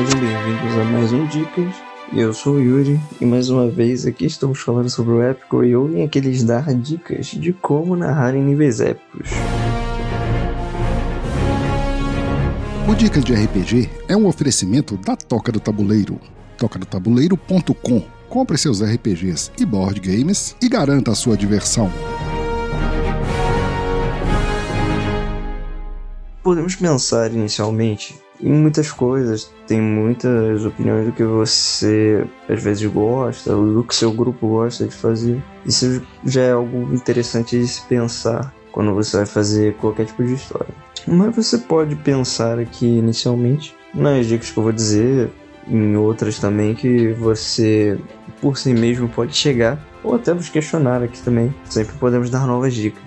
sejam bem-vindos a mais um Dicas. Eu sou o Yuri e mais uma vez aqui estamos falando sobre o épico e ouvem aqueles dar dicas de como narrar em níveis épicos. O Dicas de RPG é um oferecimento da Toca do Tabuleiro. tocadottabuleiro.com Compre seus RPGs e board games e garanta a sua diversão. Podemos pensar inicialmente em muitas coisas, tem muitas opiniões do que você às vezes gosta, do que seu grupo gosta de fazer. Isso já é algo interessante de se pensar quando você vai fazer qualquer tipo de história. Mas você pode pensar aqui inicialmente nas dicas que eu vou dizer, em outras também que você por si mesmo pode chegar, ou até nos questionar aqui também. Sempre podemos dar novas dicas.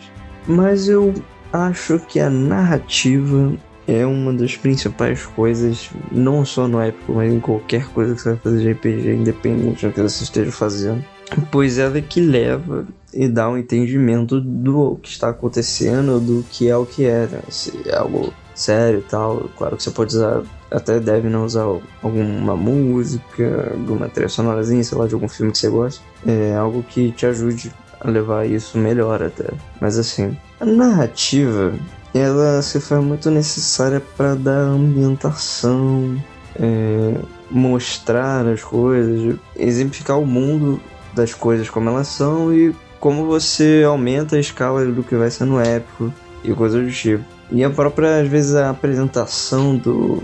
Mas eu acho que a narrativa é uma das principais coisas, não só no épico, mas em qualquer coisa que você vai fazer de RPG, independente do que você esteja fazendo. Pois ela é que leva e dá um entendimento do que está acontecendo, do que é o que é, né? Se é algo sério e tal. Claro que você pode usar, até deve não usar alguma música, alguma trilha sonorazinha, sei lá, de algum filme que você gosta. É algo que te ajude a levar isso melhor até. Mas assim, a narrativa ela se faz muito necessária para dar ambientação, é, mostrar as coisas, exemplificar o mundo das coisas como elas são e como você aumenta a escala do que vai ser no épico e coisas do tipo. E a própria, às vezes, a apresentação do.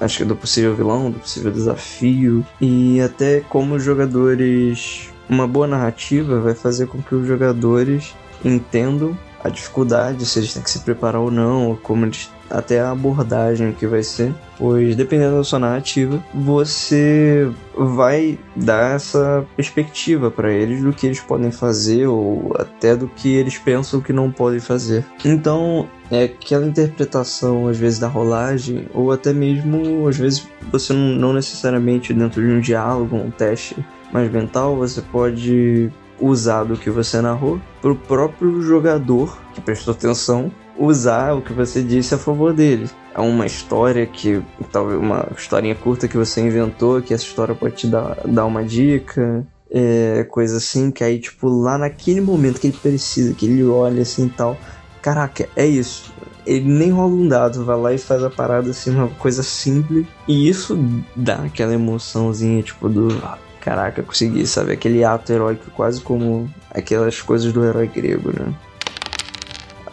Acho que do possível vilão, do possível desafio. E até como os jogadores. Uma boa narrativa vai fazer com que os jogadores entendam a dificuldade, se eles têm que se preparar ou não, ou como eles, até a abordagem que vai ser, pois dependendo da sua narrativa, você vai dar essa perspectiva para eles do que eles podem fazer ou até do que eles pensam que não podem fazer. Então, é aquela interpretação às vezes da rolagem ou até mesmo às vezes você não, não necessariamente dentro de um diálogo, um teste mais mental, você pode usar do que você narrou para o próprio jogador que prestou atenção usar o que você disse a favor dele. É uma história que, talvez uma historinha curta que você inventou, que essa história pode te dar, dar uma dica, é, coisa assim, que aí, tipo, lá naquele momento que ele precisa, que ele olha assim e tal, caraca, é isso. Ele nem rola um dado, vai lá e faz a parada assim, uma coisa simples, e isso dá aquela emoçãozinha, tipo, do Caraca, consegui, sabe? Aquele ato heróico, quase como aquelas coisas do herói grego, né?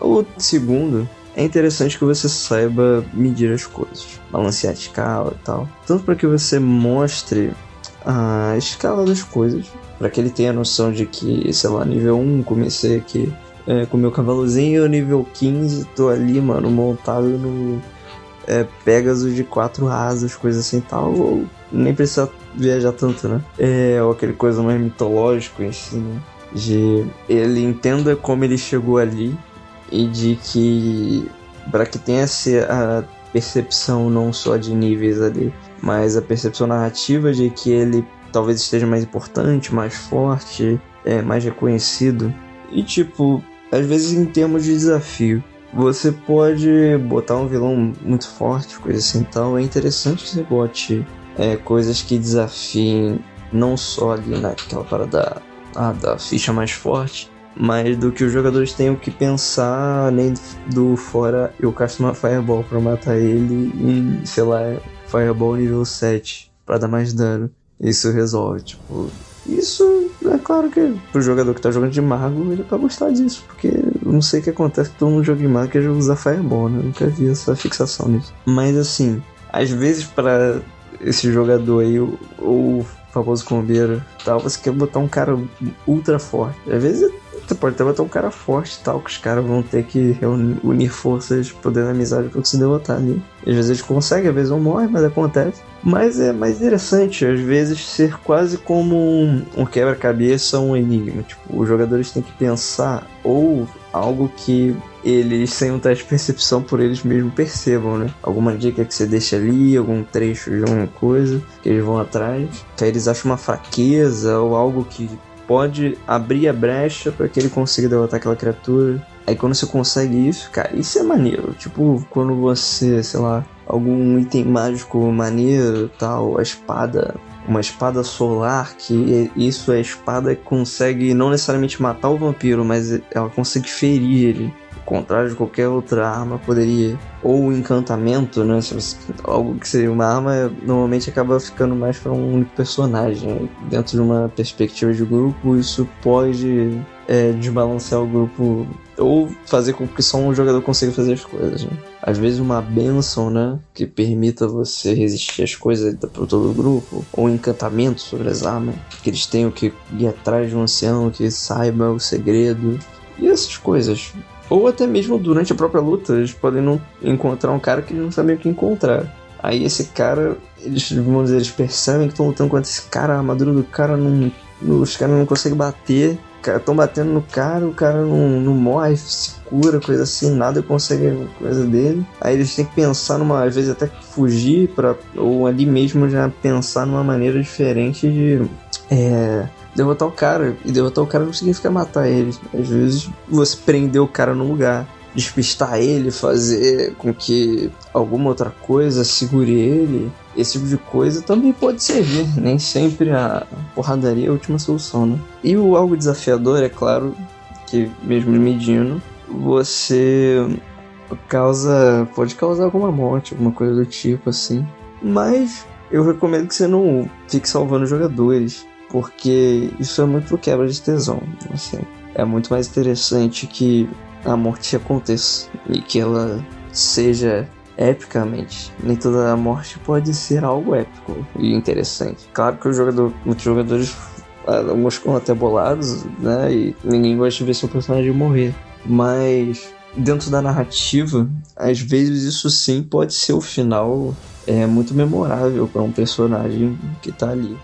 O segundo, é interessante que você saiba medir as coisas, balancear a escala e tal. Tanto para que você mostre a escala das coisas, para que ele tenha a noção de que, sei lá, nível 1 comecei aqui é, com meu cavalozinho, nível 15 tô ali, mano, montado no é, Pegasus de quatro asas, coisa assim tal, ou nem precisa viajar tanto, né? É, ou aquele coisa mais mitológico em si, né? De ele entenda como ele chegou ali e de que para que tenha a percepção não só de níveis ali, mas a percepção narrativa de que ele talvez esteja mais importante, mais forte, é, mais reconhecido. E tipo, às vezes em termos de desafio, você pode botar um vilão muito forte, coisa assim então é interessante que você bote é, coisas que desafiem não só ali naquela parada ah, da ficha mais forte, mas do que os jogadores tenham que pensar nem do fora eu casto uma Fireball para matar ele e, sei lá, Fireball nível 7 para dar mais dano. Isso resolve, tipo. Isso é claro que pro jogador que tá jogando de mago, ele vai gostar disso, porque não sei o que acontece que todo mundo joga de mago que é usar Fireball, né? Eu nunca vi essa fixação nisso. Mas assim, às vezes para esse jogador aí, o, o famoso combeiro tal, você quer botar um cara ultra forte. Às vezes você pode até botar um cara forte tal, que os caras vão ter que unir forças, poder na amizade pra se derrotar ali. às vezes eles conseguem, às vezes não morrem, mas acontece. Mas é mais interessante, às vezes, ser quase como um, um quebra-cabeça, um enigma. Tipo, os jogadores têm que pensar ou algo que eles, sem um teste de percepção por eles mesmos, percebam, né? Alguma dica que você deixa ali, algum trecho de alguma coisa que eles vão atrás, que aí eles acham uma fraqueza ou algo que pode abrir a brecha para que ele consiga derrotar aquela criatura. Aí quando você consegue isso, cara, isso é maneiro. Tipo, quando você, sei lá, algum item mágico maneiro, tal, a espada, uma espada solar, que isso é a espada que consegue não necessariamente matar o vampiro, mas ela consegue ferir ele. Ao contrário de qualquer outra arma poderia. Ou um encantamento, né? Algo que seria uma arma, normalmente acaba ficando mais para um único personagem. Dentro de uma perspectiva de grupo, isso pode é, desbalancear o grupo ou fazer com que só um jogador consiga fazer as coisas. Né? Às vezes uma benção, né, que permita você resistir às coisas para todo o grupo, ou um encantamento sobre as armas, que eles tenham que ir atrás de um ancião que saiba o segredo e essas coisas. Ou até mesmo durante a própria luta, eles podem não encontrar um cara que eles não sabem o que encontrar. Aí esse cara, eles, vamos dizer, eles percebem que estão lutando contra esse cara, a armadura do cara não. Os caras não conseguem bater estão batendo no cara, o cara não, não morre, se cura, coisa assim, nada consegue coisa dele. Aí eles têm que pensar numa, às vezes até fugir para ou ali mesmo já pensar numa maneira diferente de é, derrotar o cara. E derrotar o cara não significa matar ele. Às vezes você prender o cara num lugar despistar ele, fazer com que alguma outra coisa segure ele, esse tipo de coisa também pode servir. Nem sempre a porradaria é a última solução, né? E o algo desafiador, é claro, que mesmo medindo, você causa. pode causar alguma morte, alguma coisa do tipo assim. Mas eu recomendo que você não fique salvando jogadores, porque isso é muito quebra de tesão. Assim. É muito mais interessante que a morte aconteça e que ela seja epicamente. Nem toda a morte pode ser algo épico e interessante. Claro que o jogador, muitos jogadores, alguns ficam até bolados, né? E ninguém gosta de ver seu personagem morrer. Mas dentro da narrativa, às vezes isso sim pode ser o final é muito memorável para um personagem que tá ali.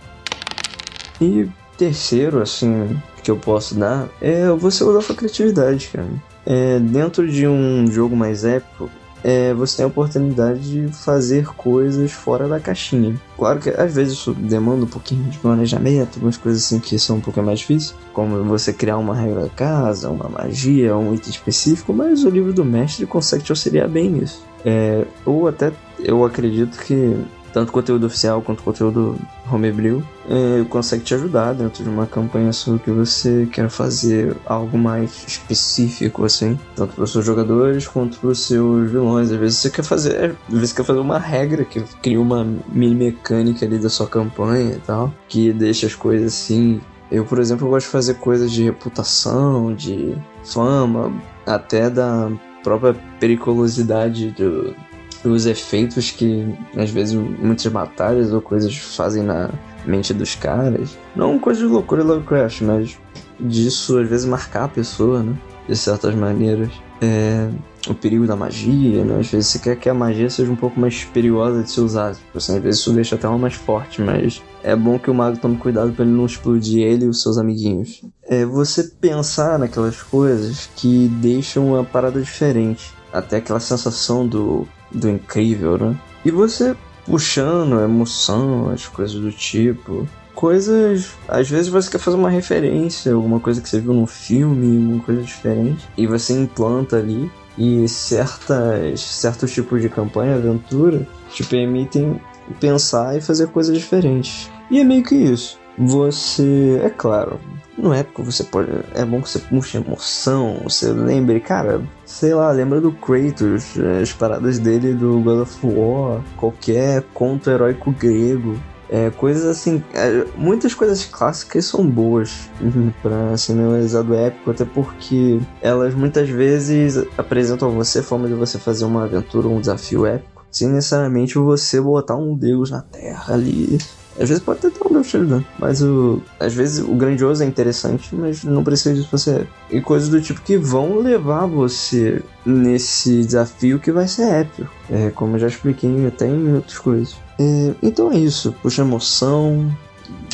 E terceiro, assim, que eu posso dar é você usar sua criatividade, cara. É, dentro de um jogo mais épico, é, você tem a oportunidade de fazer coisas fora da caixinha. Claro que às vezes isso demanda um pouquinho de planejamento, algumas coisas assim que são um pouco mais difíceis, como você criar uma regra da casa, uma magia, um item específico, mas o livro do mestre consegue te auxiliar bem nisso. É, ou até eu acredito que tanto conteúdo oficial quanto conteúdo homebrew, é, consegue te ajudar dentro de uma campanha sua que você quer fazer algo mais específico, assim, tanto para os seus jogadores quanto para os seus vilões. Às vezes você quer fazer, às vezes quer fazer uma regra que cria uma mini mecânica ali da sua campanha e tal, que deixa as coisas assim. Eu, por exemplo, gosto de fazer coisas de reputação, de fama, até da própria periculosidade do, os efeitos que às vezes muitas batalhas ou coisas fazem na mente dos caras. Não coisa de loucura Lovecraft, mas disso às vezes marcar a pessoa, né? De certas maneiras. É, o perigo da magia, né? Às vezes você quer que a magia seja um pouco mais perigosa de se usar. Assim, às vezes isso deixa até ela mais forte, mas é bom que o mago tome cuidado para ele não explodir ele e os seus amiguinhos. É você pensar naquelas coisas que deixam uma parada diferente. Até aquela sensação do do incrível, né? E você puxando emoção, as coisas do tipo. Coisas. Às vezes você quer fazer uma referência, alguma coisa que você viu num filme, uma coisa diferente, e você implanta ali. E certas, certos tipos de campanha, aventura, te permitem pensar e fazer coisas diferentes. E é meio que isso. Você, é claro, no época você pode. É bom que você puxe emoção, você lembre, cara, sei lá, lembra do Kratos, as paradas dele do God of War, qualquer conto heróico grego. É, coisas assim, é, muitas coisas clássicas são boas uhum, para cinema do épico, até porque elas muitas vezes apresentam a você a forma de você fazer uma aventura, um desafio épico, sem necessariamente você botar um deus na terra ali às vezes pode até um Deus te ajudando. Mas o. Às vezes o grandioso é interessante, mas não precisa disso pra ser. E coisas do tipo que vão levar você nesse desafio que vai ser épico. É, como eu já expliquei até em outras coisas. É, então é isso. Puxa emoção.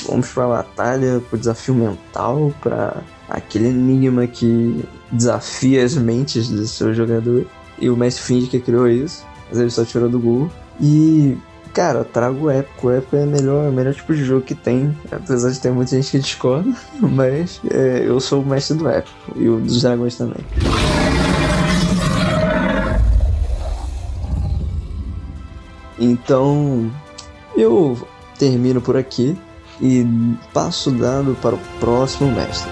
Vamos pra batalha, pro desafio mental, para aquele enigma que desafia as mentes do seu jogador. E o mestre finge que criou isso, mas ele só tirou do Google. E Cara, trago o épico. O épico é o melhor, melhor tipo de jogo que tem. Apesar de ter muita gente que discorda. Mas é, eu sou o mestre do épico. E o dos dragões também. Então, eu termino por aqui e passo o dado para o próximo mestre.